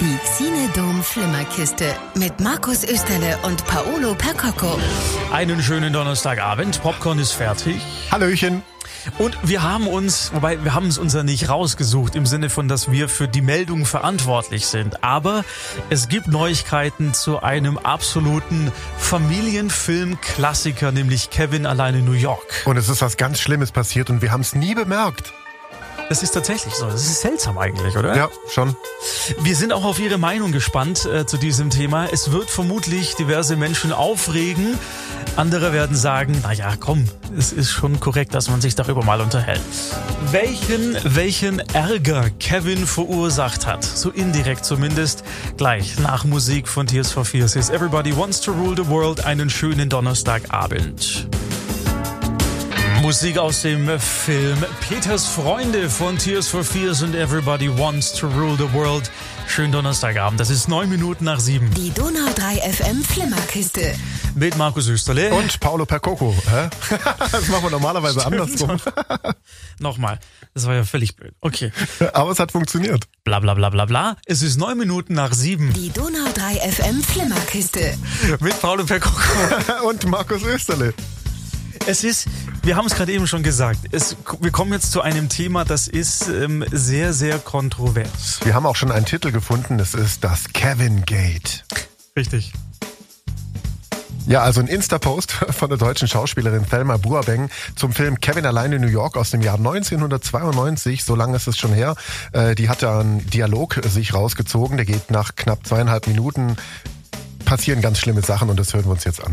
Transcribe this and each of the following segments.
Die Xinedom Flimmerkiste mit Markus Österle und Paolo Percocco. Einen schönen Donnerstagabend. Popcorn ist fertig. Hallöchen. Und wir haben uns, wobei wir haben es uns ja nicht rausgesucht im Sinne von, dass wir für die Meldung verantwortlich sind. Aber es gibt Neuigkeiten zu einem absoluten Familienfilm-Klassiker, nämlich Kevin allein in New York. Und es ist was ganz Schlimmes passiert und wir haben es nie bemerkt. Das ist tatsächlich so. Das ist seltsam eigentlich, oder? Ja, schon. Wir sind auch auf Ihre Meinung gespannt äh, zu diesem Thema. Es wird vermutlich diverse Menschen aufregen. Andere werden sagen, na ja, komm, es ist schon korrekt, dass man sich darüber mal unterhält. Welchen, welchen Ärger Kevin verursacht hat, so indirekt zumindest, gleich nach Musik von Tears for Fears ist Everybody Wants to Rule the World. Einen schönen Donnerstagabend. Musik aus dem Film Peters Freunde von Tears for Fears und Everybody Wants to Rule the World. Schönen Donnerstagabend, das ist neun Minuten nach sieben. Die Donau 3 FM Flimmerkiste. Mit Markus Österle. Und Paolo Percoco. Das machen wir normalerweise andersrum. Nochmal, das war ja völlig blöd. Okay. Aber es hat funktioniert. Bla bla bla bla bla. Es ist neun Minuten nach sieben. Die Donau 3 FM Flimmerkiste. Mit Paolo Percoco. Und Markus Österle. Es ist, wir haben es gerade eben schon gesagt, es, wir kommen jetzt zu einem Thema, das ist ähm, sehr, sehr kontrovers. Wir haben auch schon einen Titel gefunden, es ist das Kevin Gate. Richtig. Ja, also ein Insta-Post von der deutschen Schauspielerin Thelma Buabeng zum Film Kevin allein in New York aus dem Jahr 1992. So lange ist es schon her. Äh, die hat da einen Dialog sich rausgezogen. Der geht nach knapp zweieinhalb Minuten. Passieren ganz schlimme Sachen und das hören wir uns jetzt an.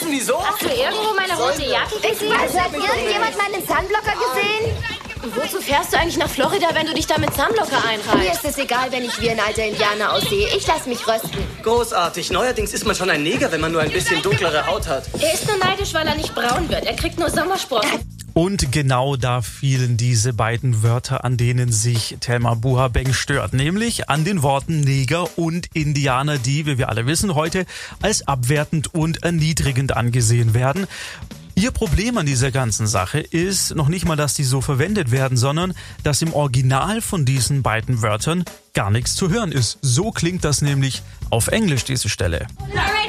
Wissen, wieso? Hast du irgendwo meine rote Jacke gesehen? Also hat irgendjemand meinen Sunblocker gesehen? Wozu fährst du eigentlich nach Florida, wenn du dich da mit Sunblocker Mir einreihst? ist es egal, wenn ich wie ein alter Indianer aussehe. Ich lasse mich rösten. Großartig. Neuerdings ist man schon ein Neger, wenn man nur ein bisschen dunklere Haut hat. Er ist nur neidisch, weil er nicht braun wird. Er kriegt nur Sommersprossen. Und genau da fielen diese beiden Wörter, an denen sich Thelma Buhabeng stört, nämlich an den Worten Neger und Indianer, die, wie wir alle wissen, heute als abwertend und erniedrigend angesehen werden. Ihr Problem an dieser ganzen Sache ist noch nicht mal, dass die so verwendet werden, sondern dass im Original von diesen beiden Wörtern gar nichts zu hören ist. So klingt das nämlich auf Englisch, diese Stelle. Alright,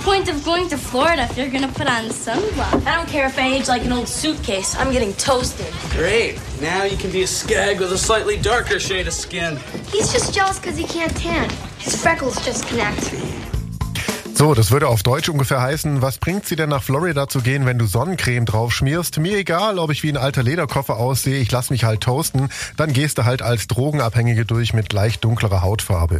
point of going to Florida if you're gonna put on sunblock? I don't care if I age like an old suitcase. I'm getting toasted. Great. Now you can be a skag with a slightly darker shade of skin. He's just jealous because he can't tan. His freckles just connect. So, das würde auf Deutsch ungefähr heißen, was bringt sie denn nach Florida zu gehen, wenn du Sonnencreme drauf schmierst? Mir egal, ob ich wie ein alter Lederkoffer aussehe, ich lass mich halt toasten, dann gehst du halt als Drogenabhängige durch mit leicht dunklerer Hautfarbe.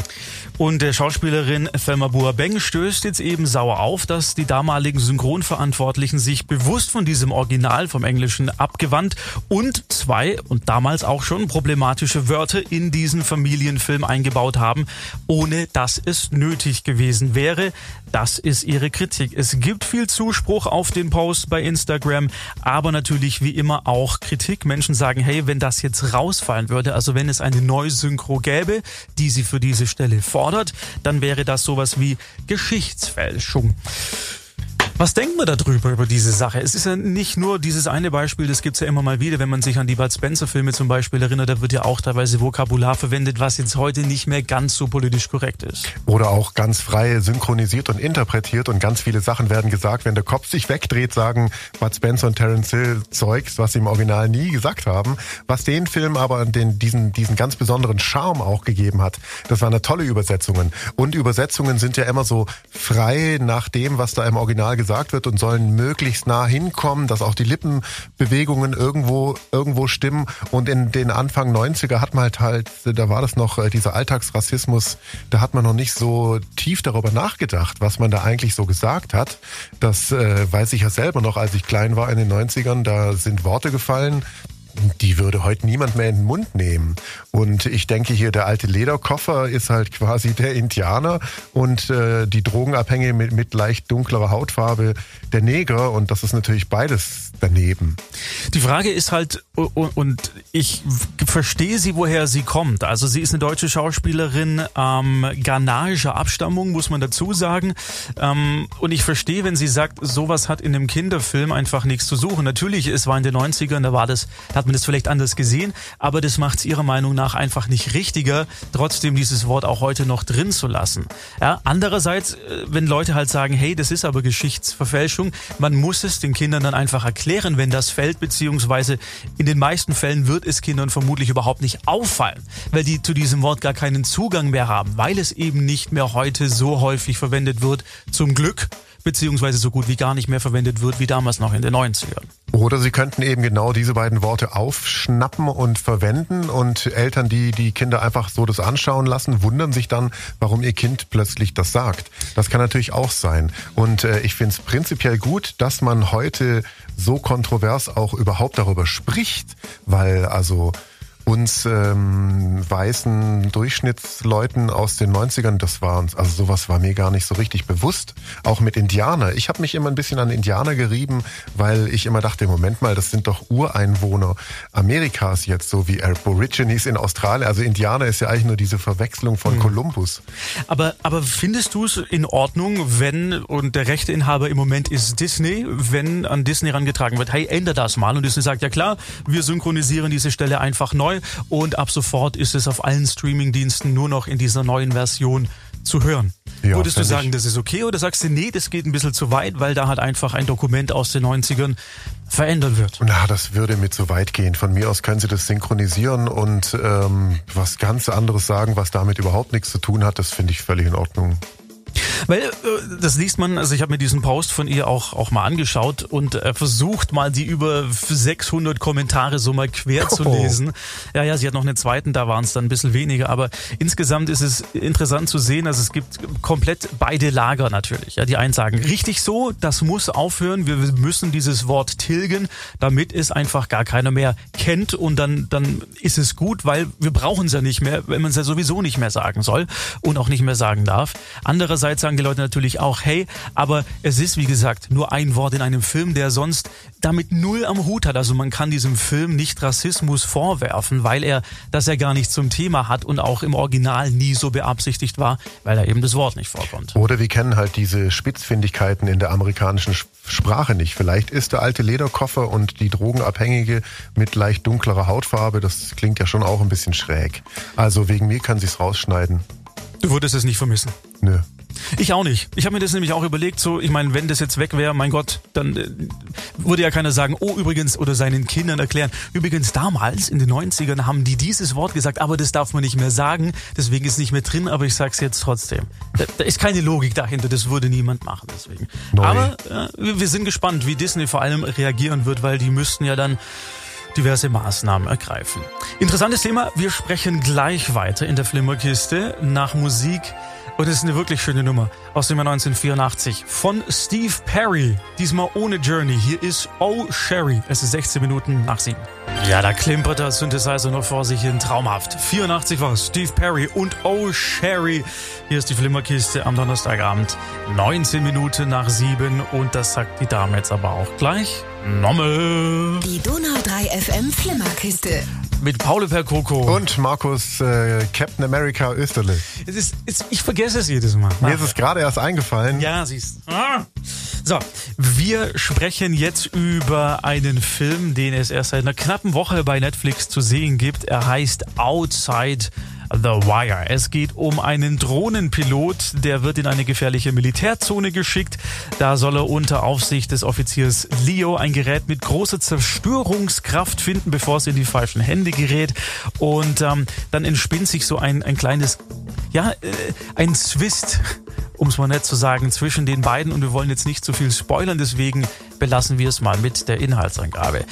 Und der Schauspielerin Thelma Buabeng stößt jetzt eben sauer auf, dass die damaligen Synchronverantwortlichen sich bewusst von diesem Original vom Englischen abgewandt und zwei und damals auch schon problematische Wörter in diesen Familienfilm eingebaut haben, ohne dass es nötig gewesen wäre. Das ist ihre Kritik. Es gibt viel Zuspruch auf den Post bei Instagram, aber natürlich wie immer auch Kritik. Menschen sagen, hey, wenn das jetzt rausfallen würde, also wenn es eine Neusynchro gäbe, die sie für diese Stelle fordert, dann wäre das sowas wie Geschichtsfälschung. Was denkt man darüber, über diese Sache? Es ist ja nicht nur dieses eine Beispiel, das gibt's ja immer mal wieder, wenn man sich an die Bud Spencer-Filme zum Beispiel erinnert, da wird ja auch teilweise Vokabular verwendet, was jetzt heute nicht mehr ganz so politisch korrekt ist. Oder auch ganz frei synchronisiert und interpretiert und ganz viele Sachen werden gesagt, wenn der Kopf sich wegdreht, sagen Bud Spencer und Terence Hill Zeugs, was sie im Original nie gesagt haben. Was den Film aber den, diesen, diesen ganz besonderen Charme auch gegeben hat, das waren eine tolle Übersetzungen. Und Übersetzungen sind ja immer so frei nach dem, was da im Original gesagt wird und sollen möglichst nah hinkommen, dass auch die Lippenbewegungen irgendwo, irgendwo stimmen. Und in den Anfang 90er hat man halt halt, da war das noch äh, dieser Alltagsrassismus, da hat man noch nicht so tief darüber nachgedacht, was man da eigentlich so gesagt hat. Das äh, weiß ich ja selber noch, als ich klein war in den 90ern, da sind Worte gefallen, die würde heute niemand mehr in den Mund nehmen. Und ich denke hier, der alte Lederkoffer ist halt quasi der Indianer und äh, die Drogenabhängige mit, mit leicht dunklerer Hautfarbe der Neger. Und das ist natürlich beides daneben. Die Frage ist halt, und, ich verstehe sie, woher sie kommt. Also sie ist eine deutsche Schauspielerin ähm, ghanaischer Abstammung, muss man dazu sagen. Ähm, und ich verstehe, wenn sie sagt, sowas hat in einem Kinderfilm einfach nichts zu suchen. Natürlich, es war in den 90ern, da war das, da hat man das vielleicht anders gesehen, aber das macht es ihrer Meinung nach einfach nicht richtiger, trotzdem dieses Wort auch heute noch drin zu lassen. Ja, andererseits, äh, wenn Leute halt sagen, hey, das ist aber Geschichtsverfälschung, man muss es den Kindern dann einfach erklären, wenn das fällt, beziehungsweise in den meisten Fällen wird es Kindern vermutlich überhaupt nicht auffallen, weil die zu diesem Wort gar keinen Zugang mehr haben, weil es eben nicht mehr heute so häufig verwendet wird, zum Glück beziehungsweise so gut wie gar nicht mehr verwendet wird wie damals noch in den 90ern. Oder sie könnten eben genau diese beiden Worte aufschnappen und verwenden und Eltern, die die Kinder einfach so das anschauen lassen, wundern sich dann, warum ihr Kind plötzlich das sagt. Das kann natürlich auch sein. Und äh, ich finde es prinzipiell gut, dass man heute so kontrovers auch überhaupt darüber spricht, weil also uns ähm, weißen Durchschnittsleuten aus den 90ern, das war uns, also sowas war mir gar nicht so richtig bewusst. Auch mit Indianer. Ich habe mich immer ein bisschen an Indianer gerieben, weil ich immer dachte, Moment mal, das sind doch Ureinwohner Amerikas jetzt, so wie Aborigines in Australien. Also Indianer ist ja eigentlich nur diese Verwechslung von mhm. Kolumbus. Aber, aber findest du es in Ordnung, wenn, und der Rechteinhaber im Moment ist Disney, wenn an Disney herangetragen wird, hey, ändere das mal. Und Disney sagt, ja klar, wir synchronisieren diese Stelle einfach neu und ab sofort ist es auf allen Streamingdiensten nur noch in dieser neuen Version zu hören. Ja, Würdest du sagen, das ist okay oder sagst du, nee, das geht ein bisschen zu weit, weil da halt einfach ein Dokument aus den 90ern verändert wird? Na, das würde mir zu weit gehen. Von mir aus können sie das synchronisieren und ähm, was ganz anderes sagen, was damit überhaupt nichts zu tun hat. Das finde ich völlig in Ordnung. Weil äh, das liest man, also ich habe mir diesen Post von ihr auch auch mal angeschaut und äh, versucht mal die über 600 Kommentare so mal quer zu oh. lesen. Ja, ja, sie hat noch einen zweiten, da waren es dann ein bisschen weniger, aber insgesamt ist es interessant zu sehen, also es gibt komplett beide Lager natürlich. Ja, die einen sagen, richtig so, das muss aufhören, wir müssen dieses Wort tilgen, damit es einfach gar keiner mehr kennt und dann dann ist es gut, weil wir brauchen es ja nicht mehr, wenn man es ja sowieso nicht mehr sagen soll und auch nicht mehr sagen darf. Andererseits sagen die Leute natürlich auch, hey, aber es ist wie gesagt nur ein Wort in einem Film, der sonst damit null am Hut hat. Also man kann diesem Film nicht Rassismus vorwerfen, weil er das ja gar nicht zum Thema hat und auch im Original nie so beabsichtigt war, weil da eben das Wort nicht vorkommt. Oder wir kennen halt diese Spitzfindigkeiten in der amerikanischen Sprache nicht. Vielleicht ist der alte Lederkoffer und die Drogenabhängige mit leicht dunklerer Hautfarbe, das klingt ja schon auch ein bisschen schräg. Also wegen mir kann sich's rausschneiden. Du würdest es nicht vermissen. Nö. Ich auch nicht. Ich habe mir das nämlich auch überlegt, so, ich meine, wenn das jetzt weg wäre, mein Gott, dann äh, würde ja keiner sagen, oh übrigens, oder seinen Kindern erklären, übrigens damals in den 90ern haben die dieses Wort gesagt, aber das darf man nicht mehr sagen, deswegen ist nicht mehr drin, aber ich sag's jetzt trotzdem. Da, da ist keine Logik dahinter, das würde niemand machen, deswegen. Neu. Aber äh, wir sind gespannt, wie Disney vor allem reagieren wird, weil die müssten ja dann diverse Maßnahmen ergreifen. Interessantes Thema, wir sprechen gleich weiter in der Flimmerkiste nach Musik und es ist eine wirklich schöne Nummer aus dem Jahr 1984 von Steve Perry. Diesmal ohne Journey. Hier ist Oh Sherry. Es ist 16 Minuten nach 7. Ja, da klimpert der Synthesizer noch vor sich hin. Traumhaft. 84 war Steve Perry und Oh Sherry. Hier ist die Flimmerkiste am Donnerstagabend. 19 Minuten nach 7 und das sagt die Dame jetzt aber auch gleich. Nommel. Die Donau 3 FM Flimmerkiste mit Paul Percoco. Und Markus äh, Captain America Österle. Es ist, es, ich vergesse es jedes Mal. Mir ist es gerade erst eingefallen. Ja, siehst ah. So, wir sprechen jetzt über einen Film, den es erst seit einer knappen Woche bei Netflix zu sehen gibt. Er heißt Outside The Wire. Es geht um einen Drohnenpilot, der wird in eine gefährliche Militärzone geschickt. Da soll er unter Aufsicht des Offiziers Leo ein Gerät mit großer Zerstörungskraft finden, bevor es in die falschen Hände gerät. Und ähm, dann entspinnt sich so ein, ein kleines, ja, äh, ein Zwist um es mal nett zu sagen, zwischen den beiden und wir wollen jetzt nicht zu viel spoilern, deswegen belassen wir es mal mit der Inhaltsangabe.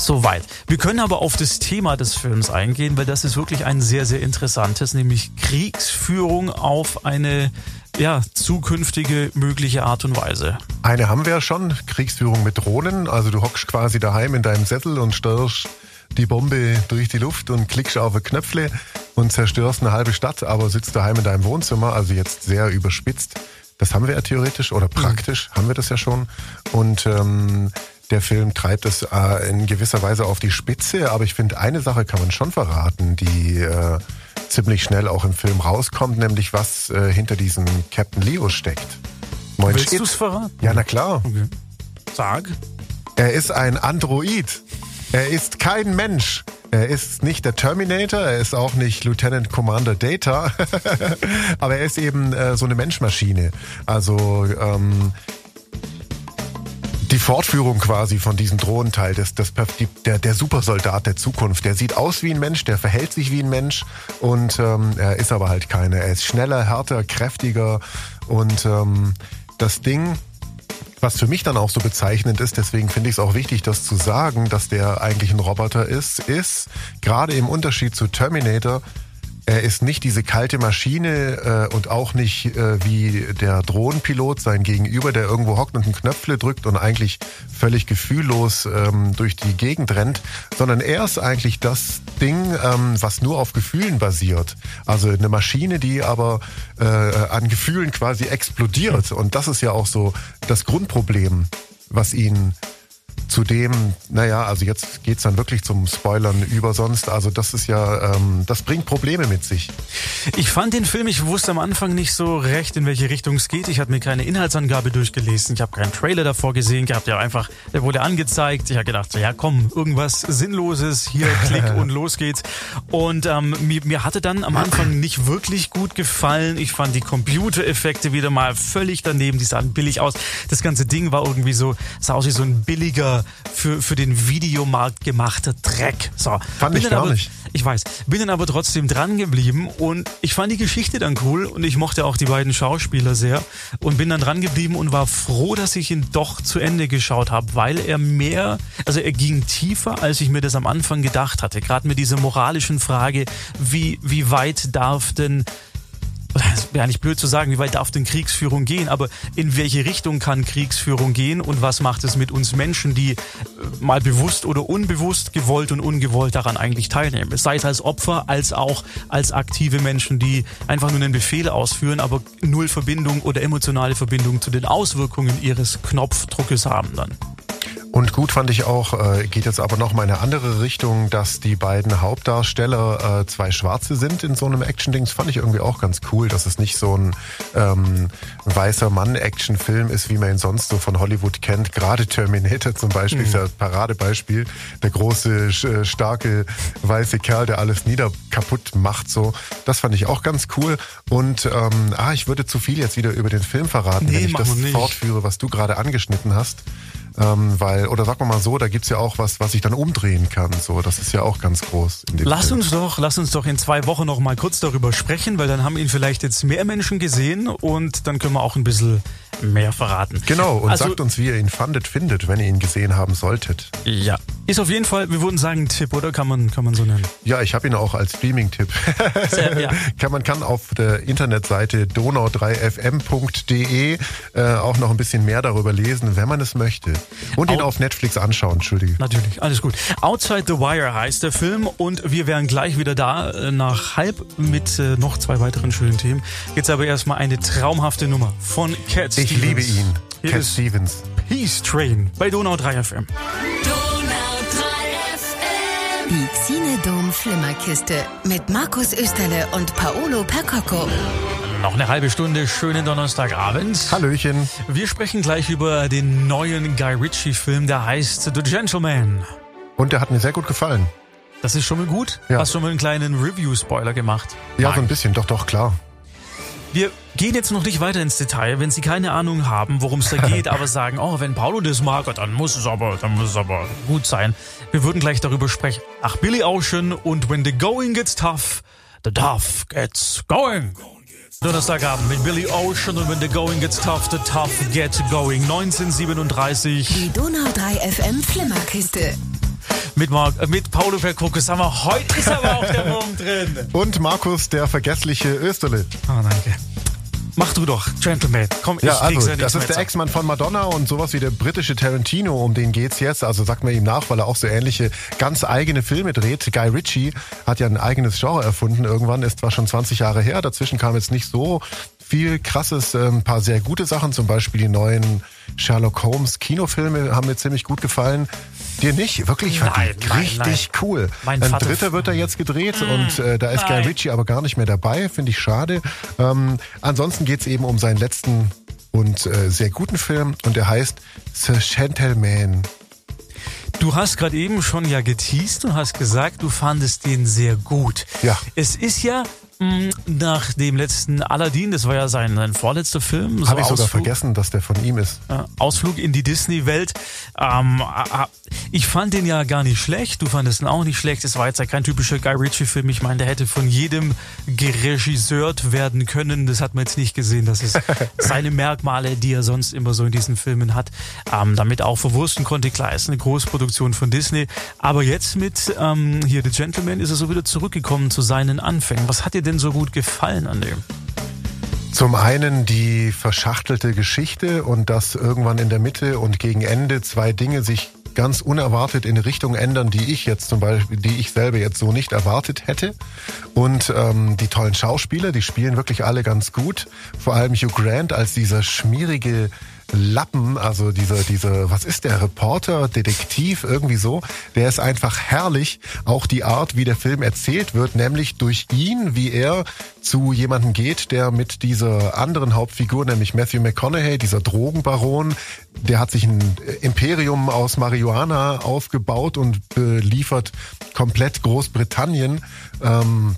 Soweit. Wir können aber auf das Thema des Films eingehen, weil das ist wirklich ein sehr, sehr interessantes, nämlich Kriegsführung auf eine ja, zukünftige mögliche Art und Weise. Eine haben wir ja schon, Kriegsführung mit Drohnen. Also du hockst quasi daheim in deinem Sessel und störst die Bombe durch die Luft und klickst auf ein Knöpfle und zerstörst eine halbe Stadt, aber sitzt daheim in deinem Wohnzimmer, also jetzt sehr überspitzt. Das haben wir ja theoretisch oder praktisch mhm. haben wir das ja schon. Und ähm, der Film treibt es äh, in gewisser Weise auf die Spitze, aber ich finde, eine Sache kann man schon verraten, die äh, ziemlich schnell auch im Film rauskommt, nämlich was äh, hinter diesem Captain Leo steckt. Moin Willst du es verraten? Ja, na klar. Okay. Sag. Er ist ein Android. Er ist kein Mensch. Er ist nicht der Terminator, er ist auch nicht Lieutenant Commander Data, aber er ist eben äh, so eine Menschmaschine. Also ähm, die Fortführung quasi von diesem Drohnenteil, das, das, der, der Supersoldat der Zukunft, der sieht aus wie ein Mensch, der verhält sich wie ein Mensch und ähm, er ist aber halt keiner. Er ist schneller, härter, kräftiger und ähm, das Ding, was für mich dann auch so bezeichnend ist, deswegen finde ich es auch wichtig, das zu sagen, dass der eigentlich ein Roboter ist, ist gerade im Unterschied zu Terminator, er ist nicht diese kalte Maschine äh, und auch nicht äh, wie der Drohnenpilot sein Gegenüber, der irgendwo hockt und einen Knöpfle drückt und eigentlich völlig gefühllos ähm, durch die Gegend rennt, sondern er ist eigentlich das Ding, ähm, was nur auf Gefühlen basiert. Also eine Maschine, die aber äh, an Gefühlen quasi explodiert. Und das ist ja auch so das Grundproblem, was ihn Zudem, naja, also jetzt geht's dann wirklich zum Spoilern über sonst. Also das ist ja, ähm, das bringt Probleme mit sich. Ich fand den Film, ich wusste am Anfang nicht so recht, in welche Richtung es geht. Ich hatte mir keine Inhaltsangabe durchgelesen. Ich habe keinen Trailer davor gesehen gehabt. Ja, einfach, der wurde angezeigt. Ich habe gedacht, ja komm, irgendwas Sinnloses, hier klick und los geht's. Und ähm, mir, mir hatte dann am Anfang nicht wirklich gut gefallen. Ich fand die Computereffekte wieder mal völlig daneben. Die sahen billig aus. Das ganze Ding war irgendwie so, sah aus wie so ein billiger für, für den Videomarkt gemachter Dreck. So. Fand ich gar aber, nicht. Ich weiß. Bin dann aber trotzdem dran geblieben und ich fand die Geschichte dann cool und ich mochte auch die beiden Schauspieler sehr und bin dann dran geblieben und war froh, dass ich ihn doch zu Ende geschaut habe, weil er mehr, also er ging tiefer, als ich mir das am Anfang gedacht hatte. Gerade mit dieser moralischen Frage, wie, wie weit darf denn das wäre nicht blöd zu sagen, wie weit darf denn Kriegsführung gehen, aber in welche Richtung kann Kriegsführung gehen und was macht es mit uns Menschen, die äh, mal bewusst oder unbewusst, gewollt und ungewollt daran eigentlich teilnehmen. Sei es als Opfer, als auch als aktive Menschen, die einfach nur einen Befehl ausführen, aber null Verbindung oder emotionale Verbindung zu den Auswirkungen ihres Knopfdruckes haben dann. Und gut fand ich auch, äh, geht jetzt aber noch mal in eine andere Richtung, dass die beiden Hauptdarsteller äh, zwei Schwarze sind in so einem Action-Ding. Das fand ich irgendwie auch ganz cool, dass es nicht so ein ähm, weißer Mann-Action-Film ist, wie man ihn sonst so von Hollywood kennt. Gerade Terminator zum Beispiel mhm. ist ja das Paradebeispiel. Der große, äh, starke, weiße Kerl, der alles nieder kaputt macht. So, Das fand ich auch ganz cool. Und ähm, ah, ich würde zu viel jetzt wieder über den Film verraten, nee, wenn ich das fortführe, was du gerade angeschnitten hast. Ähm, weil, oder sag mal so, da gibt's ja auch was, was ich dann umdrehen kann. So, das ist ja auch ganz groß. lass Film. uns doch, lass uns doch in zwei Wochen noch mal kurz darüber sprechen, weil dann haben ihn vielleicht jetzt mehr Menschen gesehen und dann können wir auch ein bisschen mehr verraten. Genau, und also, sagt uns, wie ihr ihn fandet, findet, wenn ihr ihn gesehen haben solltet. Ja. Ist auf jeden Fall, wir würden sagen, Tipp, oder kann man, kann man so nennen? Ja, ich habe ihn auch als Streaming-Tipp. ja. kann, man kann auf der Internetseite donau3fm.de äh, auch noch ein bisschen mehr darüber lesen, wenn man es möchte. Und ihn Out auf Netflix anschauen, Entschuldige. Natürlich, alles gut. Outside the Wire heißt der Film und wir wären gleich wieder da äh, nach halb mit äh, noch zwei weiteren schönen Themen. Jetzt aber erstmal eine traumhafte Nummer von Cat Ich Stevens. liebe ihn. Hier Cat Stevens. Peace Train bei Donau 3 FM. Die Xinedom Flimmerkiste mit Markus Österle und Paolo Percocco. Noch eine halbe Stunde schönen Donnerstagabend. Hallöchen. Wir sprechen gleich über den neuen Guy Ritchie-Film, der heißt The Gentleman. Und der hat mir sehr gut gefallen. Das ist schon mal gut. Ja. Hast schon mal einen kleinen Review-Spoiler gemacht? Ja, Nein. so ein bisschen, doch, doch, klar. Wir gehen jetzt noch nicht weiter ins Detail, wenn Sie keine Ahnung haben, worum es da geht, aber sagen, oh, wenn Paulo das mag, dann muss es aber, dann muss es aber gut sein. Wir würden gleich darüber sprechen. Ach, Billy Ocean und When the Going Gets Tough, the Tough Gets Going. Donnerstagabend mit Billy Ocean und When the Going Gets Tough, the Tough Get Going. 1937. Die Donau 3 FM Flimmerkiste mit, Mark, äh, mit Paulo Verkruckes. Sag mal, heute ist aber auch der Wurm drin. Und Markus, der vergessliche Österle. Oh, danke. Mach du doch, Gentleman. Komm, ja, ich also, das ist der Ex-Mann von Madonna und sowas wie der britische Tarantino, um den geht's jetzt. Also sagt man ihm nach, weil er auch so ähnliche, ganz eigene Filme dreht. Guy Ritchie hat ja ein eigenes Genre erfunden irgendwann, ist zwar schon 20 Jahre her. Dazwischen kam jetzt nicht so viel krasses, ein paar sehr gute Sachen, zum Beispiel die neuen Sherlock Holmes Kinofilme haben mir ziemlich gut gefallen. Dir nicht? Wirklich? Nein, nein richtig nein. cool. Mein Ein dritter wird da jetzt gedreht mmh, und äh, da ist nein. Guy Ritchie aber gar nicht mehr dabei, finde ich schade. Ähm, ansonsten geht's eben um seinen letzten und äh, sehr guten Film und der heißt The Gentleman. Du hast gerade eben schon ja geteased und hast gesagt, du fandest den sehr gut. Ja. Es ist ja nach dem letzten Aladdin, das war ja sein, sein vorletzter Film. so Habe ich sogar Ausflug- vergessen, dass der von ihm ist. äh, Ausflug in die Disney-Welt. Ähm, äh, äh, ich fand den ja gar nicht schlecht. Du fandest ihn auch nicht schlecht. Es war jetzt ja kein typischer Guy Ritchie-Film. Ich meine, der hätte von jedem geregisseurt werden können. Das hat man jetzt nicht gesehen. Das ist seine Merkmale, die er sonst immer so in diesen Filmen hat, ähm, damit auch verwursten konnte. Klar, ist eine Großproduktion von Disney. Aber jetzt mit ähm, hier The Gentleman ist er so wieder zurückgekommen zu seinen Anfängen. Was hat dir denn so gut gefallen an dem? Zum einen die verschachtelte Geschichte und dass irgendwann in der Mitte und gegen Ende zwei Dinge sich ganz unerwartet in Richtung ändern, die ich jetzt zum Beispiel, die ich selber jetzt so nicht erwartet hätte. Und ähm, die tollen Schauspieler, die spielen wirklich alle ganz gut. Vor allem Hugh Grant als dieser schmierige Lappen, also dieser, dieser, was ist der, Reporter, Detektiv, irgendwie so, der ist einfach herrlich. Auch die Art, wie der Film erzählt wird, nämlich durch ihn, wie er zu jemandem geht, der mit dieser anderen Hauptfigur, nämlich Matthew McConaughey, dieser Drogenbaron, der hat sich ein Imperium aus Marihuana aufgebaut und beliefert komplett Großbritannien. Ähm,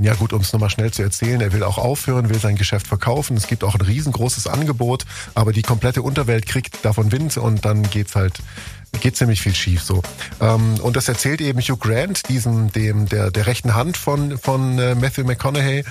ja gut, um es nochmal schnell zu erzählen, er will auch aufhören, will sein Geschäft verkaufen. Es gibt auch ein riesengroßes Angebot, aber die komplette Unterwelt kriegt davon Wind und dann geht's halt geht ziemlich viel schief so. Ähm, und das erzählt eben Hugh Grant, diesem dem der der rechten Hand von von äh, Matthew McConaughey,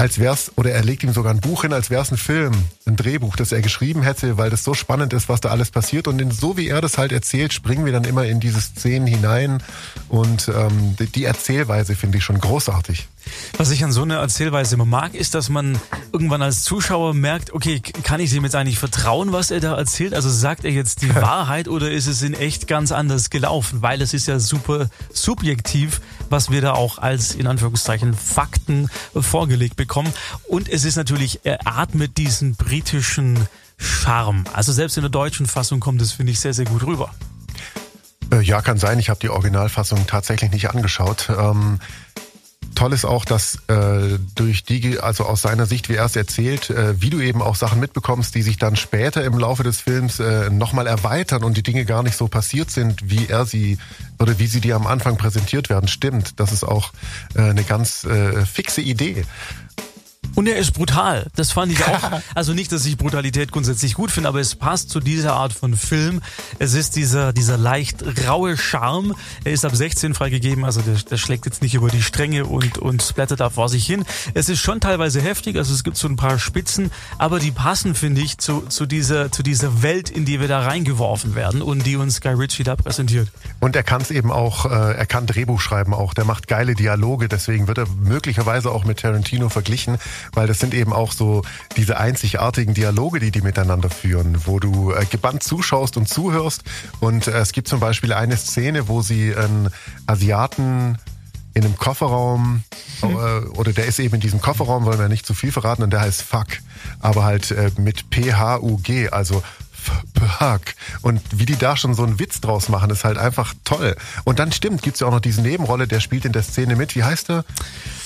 als wär's, oder er legt ihm sogar ein Buch hin, als wär's ein Film, ein Drehbuch, das er geschrieben hätte, weil das so spannend ist, was da alles passiert. Und in, so wie er das halt erzählt, springen wir dann immer in diese Szenen hinein. Und ähm, die Erzählweise finde ich schon großartig. Was ich an so einer Erzählweise immer mag, ist, dass man irgendwann als Zuschauer merkt, okay, kann ich dem jetzt eigentlich vertrauen, was er da erzählt? Also sagt er jetzt die Wahrheit oder ist es in echt ganz anders gelaufen? Weil es ist ja super subjektiv, was wir da auch als, in Anführungszeichen, Fakten vorgelegt bekommen. Und es ist natürlich, er atmet diesen britischen Charme. Also selbst in der deutschen Fassung kommt es, finde ich, sehr, sehr gut rüber. Äh, ja, kann sein. Ich habe die Originalfassung tatsächlich nicht angeschaut. Ähm, toll ist auch, dass äh, durch die, also aus seiner Sicht, wie er es erzählt, äh, wie du eben auch Sachen mitbekommst, die sich dann später im Laufe des Films äh, nochmal erweitern und die Dinge gar nicht so passiert sind, wie er sie oder wie sie dir am Anfang präsentiert werden. Stimmt, das ist auch äh, eine ganz äh, fixe Idee. Und er ist brutal. Das fand ich auch. Also nicht, dass ich Brutalität grundsätzlich gut finde, aber es passt zu dieser Art von Film. Es ist dieser, dieser leicht raue Charme. Er ist ab 16 freigegeben, also der, der schlägt jetzt nicht über die Stränge und, und splattert da vor sich hin. Es ist schon teilweise heftig, also es gibt so ein paar Spitzen, aber die passen, finde ich, zu, zu, dieser, zu dieser Welt, in die wir da reingeworfen werden und die uns Guy Ritchie da präsentiert. Und er kann es eben auch, äh, er kann Drehbuch schreiben auch. Der macht geile Dialoge, deswegen wird er möglicherweise auch mit Tarantino verglichen, weil das sind eben auch so diese einzigartigen Dialoge, die die miteinander führen, wo du äh, gebannt zuschaust und zuhörst. Und äh, es gibt zum Beispiel eine Szene, wo sie einen Asiaten in einem Kofferraum äh, oder der ist eben in diesem Kofferraum, wollen wir nicht zu viel verraten, und der heißt Fuck, aber halt äh, mit P-H-U-G, also Fuck. Und wie die da schon so einen Witz draus machen, ist halt einfach toll. Und dann stimmt, gibt's ja auch noch diese Nebenrolle, der spielt in der Szene mit. Wie heißt er?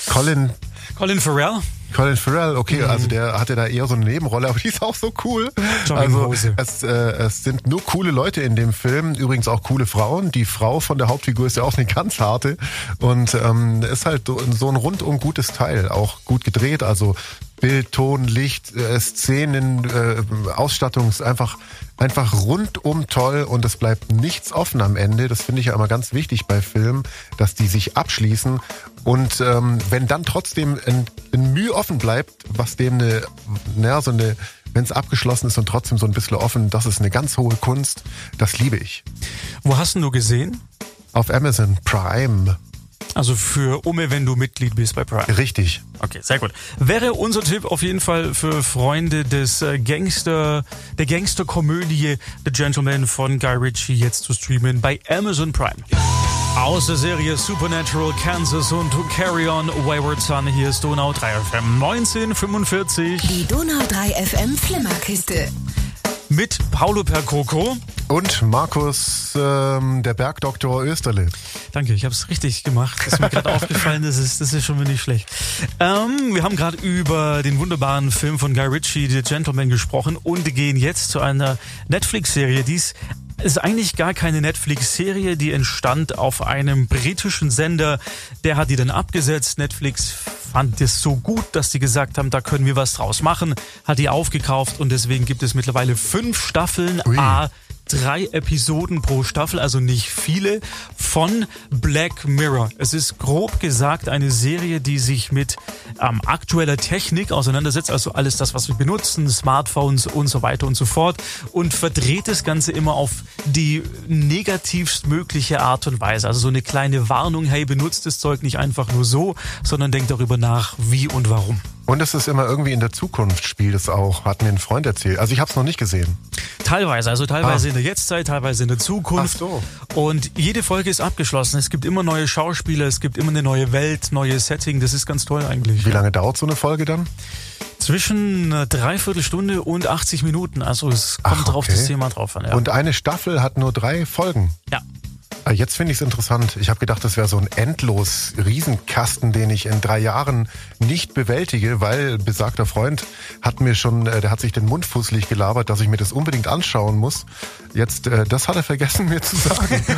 Colin. Colin Farrell? Colin Farrell, okay, also der hatte da eher so eine Nebenrolle, aber die ist auch so cool. Jogginghose. Also es, äh, es sind nur coole Leute in dem Film, übrigens auch coole Frauen. Die Frau von der Hauptfigur ist ja auch eine ganz harte und ähm, ist halt so, so ein rundum gutes Teil, auch gut gedreht, also Bild, Ton, Licht, äh, Szenen, äh, Ausstattung ist einfach einfach rundum toll und es bleibt nichts offen am Ende. Das finde ich ja immer ganz wichtig bei Filmen, dass die sich abschließen und ähm, wenn dann trotzdem ein, ein Mühe offen bleibt, was dem eine, naja, so eine, wenn es abgeschlossen ist und trotzdem so ein bisschen offen, das ist eine ganz hohe Kunst. Das liebe ich. Wo hast denn du gesehen? Auf Amazon Prime. Also für Umme, wenn du Mitglied bist bei Prime. Richtig. Okay, sehr gut. Wäre unser Tipp auf jeden Fall für Freunde des äh, Gangster, der Gangsterkomödie The Gentleman von Guy Ritchie jetzt zu streamen bei Amazon Prime. Aus der Serie Supernatural Kansas und Carry On Wayward Son, hier ist Donau 3 FM 1945. Die Donau 3 FM Flimmerkiste. Mit Paulo Percoco. Und Markus, ähm, der Bergdoktor Österle. Danke, ich habe es richtig gemacht. Ist mir gerade aufgefallen, das ist, das ist schon wieder nicht schlecht. Ähm, wir haben gerade über den wunderbaren Film von Guy Ritchie, The Gentleman, gesprochen und gehen jetzt zu einer Netflix-Serie, die es ist eigentlich gar keine Netflix-Serie, die entstand auf einem britischen Sender. Der hat die dann abgesetzt. Netflix fand es so gut, dass sie gesagt haben, da können wir was draus machen, hat die aufgekauft und deswegen gibt es mittlerweile fünf Staffeln. Ui. A, drei Episoden pro Staffel, also nicht viele, von Black Mirror. Es ist grob gesagt eine Serie, die sich mit ähm, aktueller Technik auseinandersetzt, also alles das, was wir benutzen, Smartphones und so weiter und so fort und verdreht das Ganze immer auf die negativst mögliche Art und Weise. Also so eine kleine Warnung, hey, benutzt das Zeug nicht einfach nur so, sondern denkt darüber nach, wie und warum. Und es ist immer irgendwie in der Zukunft spielt es auch, hat mir ein Freund erzählt. Also ich habe es noch nicht gesehen. Teilweise, also teilweise Ah. in der Jetztzeit, teilweise in der Zukunft. Ach so. Und jede Folge ist abgeschlossen. Es gibt immer neue Schauspieler, es gibt immer eine neue Welt, neues Setting. Das ist ganz toll eigentlich. Wie lange dauert so eine Folge dann? Zwischen einer Dreiviertelstunde und 80 Minuten. Also es kommt Ach, drauf okay. das Thema drauf an. Ja. Und eine Staffel hat nur drei Folgen. ja. Ah, Jetzt finde ich es interessant. Ich habe gedacht, das wäre so ein endlos Riesenkasten, den ich in drei Jahren nicht bewältige, weil besagter Freund hat mir schon, äh, der hat sich den Mund fußlich gelabert, dass ich mir das unbedingt anschauen muss. Jetzt, äh, das hat er vergessen mir zu sagen.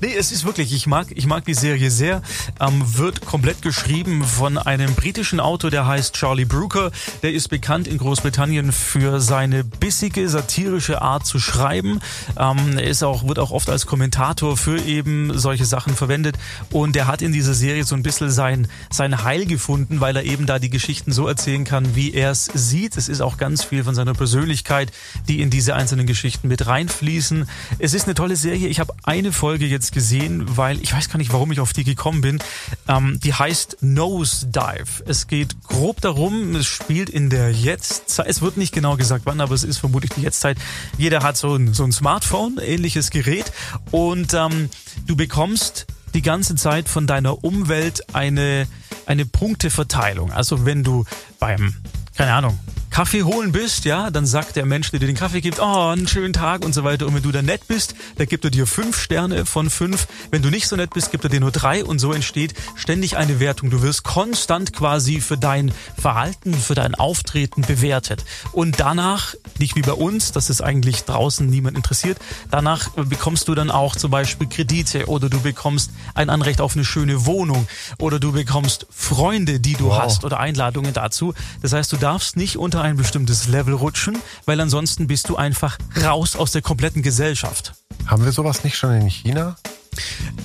Nee, es ist wirklich, ich mag, ich mag die Serie sehr. Ähm, wird komplett geschrieben von einem britischen Autor, der heißt Charlie Brooker. Der ist bekannt in Großbritannien für seine bissige, satirische Art zu schreiben. Ähm, er ist auch, wird auch oft als Kommentator für eben solche Sachen verwendet. Und er hat in dieser Serie so ein bisschen sein, sein Heil gefunden, weil er eben da die Geschichten so erzählen kann, wie er es sieht. Es ist auch ganz viel von seiner Persönlichkeit, die in diese einzelnen Geschichten mit reinfließen. Es ist eine tolle Serie. Ich habe eine Folge jetzt gesehen, weil ich weiß gar nicht, warum ich auf die gekommen bin. Ähm, die heißt Nose Dive. Es geht grob darum, es spielt in der Jetztzeit. Es wird nicht genau gesagt, wann, aber es ist vermutlich die Jetztzeit. Jeder hat so ein, so ein Smartphone, ähnliches Gerät und ähm, du bekommst die ganze Zeit von deiner Umwelt eine, eine Punkteverteilung. Also wenn du beim, keine Ahnung, Kaffee holen bist, ja, dann sagt der Mensch, der dir den Kaffee gibt, oh, einen schönen Tag und so weiter. Und wenn du dann nett bist, dann gibt er dir fünf Sterne von fünf. Wenn du nicht so nett bist, gibt er dir nur drei und so entsteht ständig eine Wertung. Du wirst konstant quasi für dein Verhalten, für dein Auftreten bewertet. Und danach, nicht wie bei uns, das ist eigentlich draußen niemand interessiert, danach bekommst du dann auch zum Beispiel Kredite oder du bekommst ein Anrecht auf eine schöne Wohnung oder du bekommst Freunde, die du Wow. hast oder Einladungen dazu. Das heißt, du darfst nicht unter ein bestimmtes Level rutschen, weil ansonsten bist du einfach raus aus der kompletten Gesellschaft. Haben wir sowas nicht schon in China?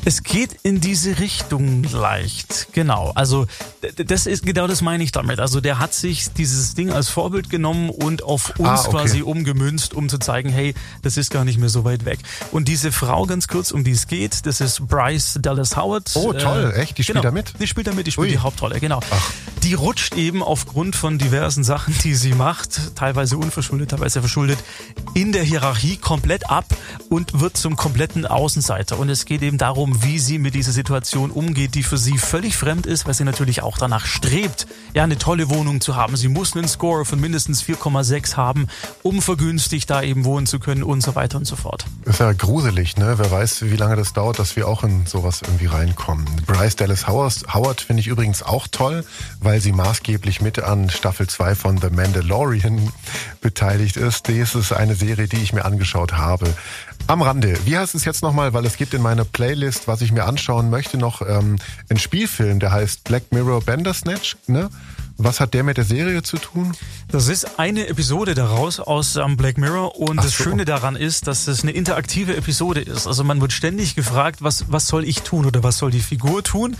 Es geht in diese Richtung leicht, genau. Also das ist genau das meine ich damit. Also der hat sich dieses Ding als Vorbild genommen und auf uns Ah, okay. quasi umgemünzt, um zu zeigen, hey, das ist gar nicht mehr so weit weg. Und diese Frau, ganz kurz, um die es geht, das ist Bryce Dallas Howard. Oh, toll, echt? Die spielt genau, da mit? Die spielt da mit, die spielt Ui. die Hauptrolle, genau. Die rutscht eben aufgrund von diversen Sachen, die sie macht, teilweise unverschuldet, teilweise verschuldet, in der Hierarchie komplett ab und wird zum kompletten Außenseiter. Und es geht eben darum, wie sie mit dieser Situation umgeht, die für sie völlig fremd ist, weil sie natürlich auch danach strebt, ja, eine tolle Wohnung zu haben. Sie muss einen Score von mindestens 4,6 haben, um vergünstigt da eben wohnen zu können und so weiter und so fort. Ist ja gruselig, ne? Wer weiß, wie lange das dauert, dass wir auch in sowas irgendwie reinkommen. Bryce Dallas Howard, Howard finde ich übrigens auch toll, weil sie maßgeblich mit an Staffel 2 von The Mandalorian beteiligt ist. Das ist eine Serie, die ich mir angeschaut habe. Am Rande, wie heißt es jetzt nochmal, weil es gibt in meiner Playlist, was ich mir anschauen möchte, noch ähm, einen Spielfilm, der heißt Black Mirror Bandersnatch, ne? Was hat der mit der Serie zu tun? Das ist eine Episode daraus aus ähm, Black Mirror und Ach das so. Schöne daran ist, dass es eine interaktive Episode ist. Also man wird ständig gefragt, was, was soll ich tun oder was soll die Figur tun?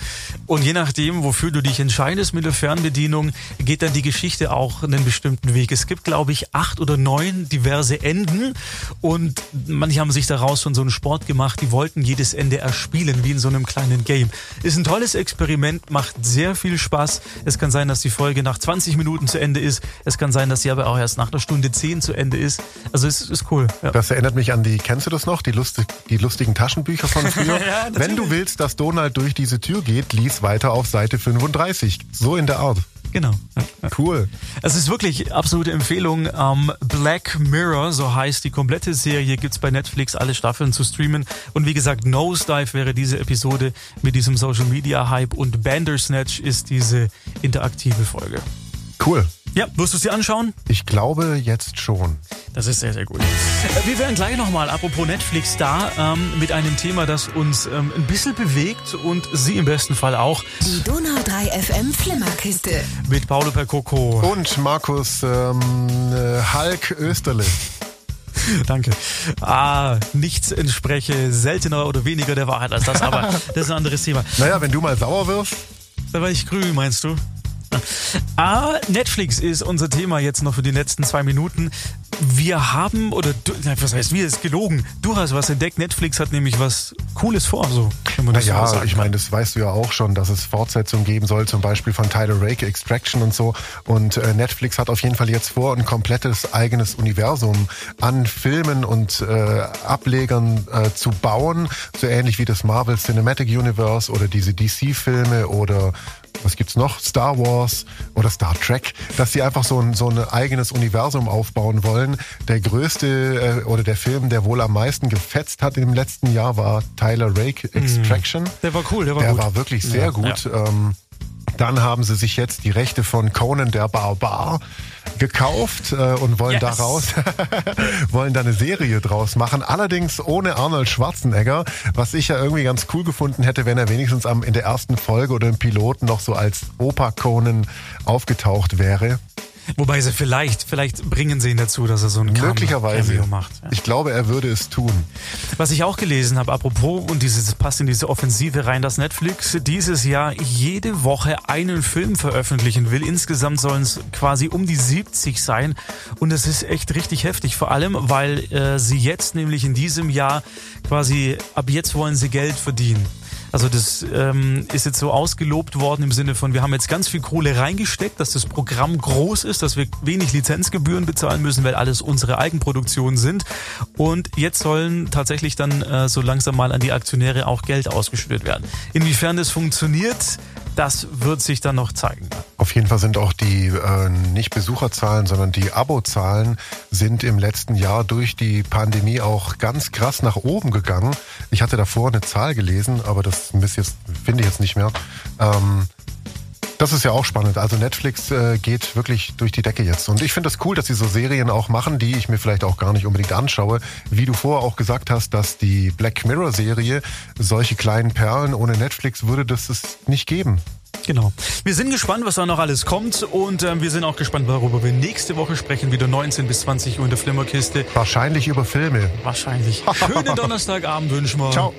Und je nachdem, wofür du dich entscheidest mit der Fernbedienung, geht dann die Geschichte auch einen bestimmten Weg. Es gibt, glaube ich, acht oder neun diverse Enden und manche haben sich daraus schon so einen Sport gemacht, die wollten jedes Ende erspielen, wie in so einem kleinen Game. Ist ein tolles Experiment, macht sehr viel Spaß. Es kann sein, dass die Folge nach 20 Minuten zu Ende ist. Es kann sein, dass sie aber auch erst nach einer Stunde 10 zu Ende ist. Also es ist cool. Ja. Das erinnert mich an die, kennst du das noch? Die, lustig, die lustigen Taschenbücher von früher? Ja. Wenn du willst, dass Donald durch diese Tür geht, lies weiter auf Seite 35. So in der Art. Genau. Cool. Es ist wirklich absolute Empfehlung. Ähm, Black Mirror, so heißt die komplette Serie, gibt's bei Netflix alle Staffeln zu streamen. Und wie gesagt, Nosedive wäre diese Episode mit diesem Social Media Hype und Bandersnatch ist diese interaktive Folge. Cool. Ja, wirst du sie anschauen? Ich glaube jetzt schon. Das ist sehr, sehr gut. Äh, Wir werden gleich nochmal, apropos Netflix, da ähm, mit einem Thema, das uns ähm, ein bisschen bewegt und Sie im besten Fall auch, Die Donau 3 FM Flimmerkiste. mit Paolo Percoco. Und Markus ähm, äh, Hulk Österle. Danke. Ah, nichts entspreche seltener oder weniger der Wahrheit als das, aber das ist ein anderes Thema. Naja, wenn du mal sauer wirst, Da war ich grün, meinst du? Ah, Netflix ist unser Thema jetzt noch für die letzten zwei Minuten. Wir haben, oder du, was heißt wir, ist gelogen. Du hast was entdeckt. Netflix hat nämlich was Cooles vor, so. Wenn man das so Naja, sagen ich meine, das weißt du ja auch schon, dass es Fortsetzungen geben soll, zum Beispiel von Tyler Rake, Extraction und so. Und äh, Netflix hat auf jeden Fall jetzt vor, ein komplettes eigenes Universum an Filmen und äh, Ablegern äh, zu bauen, so ähnlich wie das Marvel Cinematic Universe oder diese DC-Filme oder was gibt's noch? Star Wars oder Star Trek, dass sie einfach so ein, so ein eigenes Universum aufbauen wollen. Der größte äh, oder der Film, der wohl am meisten gefetzt hat im letzten Jahr, war Tyler Rake Extraction. Der war cool, der war Der gut. war wirklich sehr Ja, gut. Ähm, dann haben sie sich jetzt die Rechte von Conan der Barbar gekauft äh, und wollen Yes. daraus wollen da eine Serie draus machen. Allerdings ohne Arnold Schwarzenegger, was ich ja irgendwie ganz cool gefunden hätte, wenn er wenigstens am in der ersten Folge oder im Piloten noch so als Opa Conan aufgetaucht wäre. Wobei sie vielleicht, vielleicht bringen sie ihn dazu, dass er so ein Möglicherweise. Cameo macht. Ja. Ich glaube, er würde es tun. Was ich auch gelesen habe, apropos, und dieses passt in diese Offensive rein, dass Netflix dieses Jahr jede Woche einen Film veröffentlichen will. Insgesamt sollen es quasi um die 70 sein. Und das ist echt richtig heftig. Vor allem, weil äh, sie jetzt nämlich in diesem Jahr quasi, ab jetzt wollen sie Geld verdienen. Also das ähm, ist jetzt so ausgelobt worden im Sinne von, wir haben jetzt ganz viel Kohle reingesteckt, dass das Programm groß ist, dass wir wenig Lizenzgebühren bezahlen müssen, weil alles unsere Eigenproduktionen sind. Und jetzt sollen tatsächlich dann äh, so langsam mal an die Aktionäre auch Geld ausgeschüttet werden. Inwiefern das funktioniert, das wird sich dann noch zeigen. Auf jeden Fall sind auch die äh, nicht Besucherzahlen, sondern die Abozahlen sind im letzten Jahr durch die Pandemie auch ganz krass nach oben gegangen. Ich hatte davor eine Zahl gelesen, aber das finde ich jetzt nicht mehr. Ähm, das ist ja auch spannend. Also Netflix äh, geht wirklich durch die Decke jetzt. Und ich finde es das cool, dass sie so Serien auch machen, die ich mir vielleicht auch gar nicht unbedingt anschaue. Wie du vorher auch gesagt hast, dass die Black Mirror Serie solche kleinen Perlen ohne Netflix würde das es nicht geben. Genau. Wir sind gespannt, was da noch alles kommt und ähm, wir sind auch gespannt, worüber wir nächste Woche sprechen. Wieder 19 bis 20 Uhr in der Flimmerkiste. Wahrscheinlich über Filme. Wahrscheinlich. Schönen Donnerstagabend wünschen wir. Ciao.